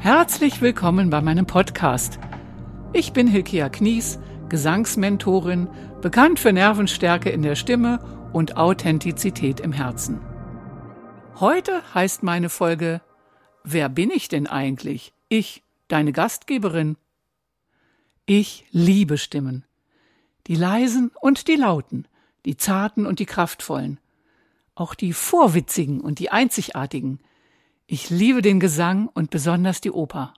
Herzlich willkommen bei meinem Podcast. Ich bin Hilkia Knies, Gesangsmentorin, bekannt für Nervenstärke in der Stimme und Authentizität im Herzen. Heute heißt meine Folge Wer bin ich denn eigentlich? Ich, deine Gastgeberin. Ich liebe Stimmen. Die leisen und die lauten, die zarten und die kraftvollen. Auch die vorwitzigen und die einzigartigen. Ich liebe den Gesang und besonders die Oper.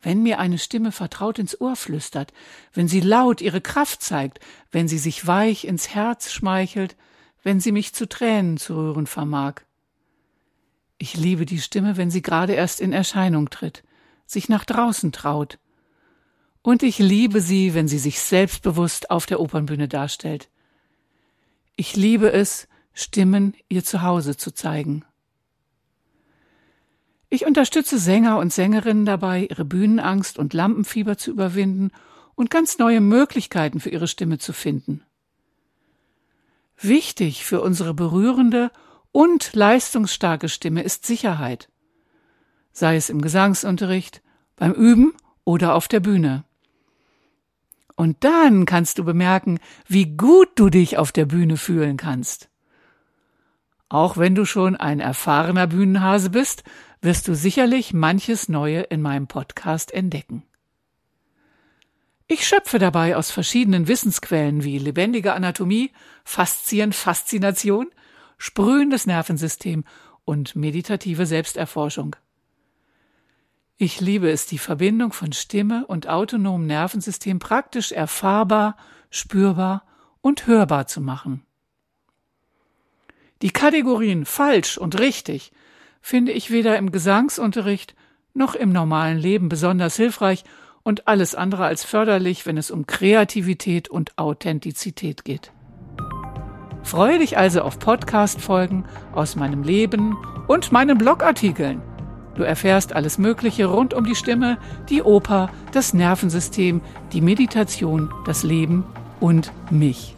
Wenn mir eine Stimme vertraut ins Ohr flüstert, wenn sie laut ihre Kraft zeigt, wenn sie sich weich ins Herz schmeichelt, wenn sie mich zu Tränen zu rühren vermag. Ich liebe die Stimme, wenn sie gerade erst in Erscheinung tritt, sich nach draußen traut, und ich liebe sie, wenn sie sich selbstbewusst auf der Opernbühne darstellt. Ich liebe es, Stimmen ihr Zuhause zu zeigen. Ich unterstütze Sänger und Sängerinnen dabei, ihre Bühnenangst und Lampenfieber zu überwinden und ganz neue Möglichkeiten für ihre Stimme zu finden. Wichtig für unsere berührende und leistungsstarke Stimme ist Sicherheit, sei es im Gesangsunterricht, beim Üben oder auf der Bühne. Und dann kannst du bemerken, wie gut du dich auf der Bühne fühlen kannst. Auch wenn du schon ein erfahrener Bühnenhase bist, wirst du sicherlich manches Neue in meinem Podcast entdecken. Ich schöpfe dabei aus verschiedenen Wissensquellen wie lebendige Anatomie, Faszien, Faszination, sprühendes Nervensystem und meditative Selbsterforschung. Ich liebe es, die Verbindung von Stimme und autonomem Nervensystem praktisch erfahrbar, spürbar und hörbar zu machen. Die Kategorien falsch und richtig finde ich weder im Gesangsunterricht noch im normalen Leben besonders hilfreich und alles andere als förderlich, wenn es um Kreativität und Authentizität geht. Freue dich also auf Podcast-Folgen aus meinem Leben und meinen Blogartikeln Du erfährst alles Mögliche rund um die Stimme, die Oper, das Nervensystem, die Meditation, das Leben und mich.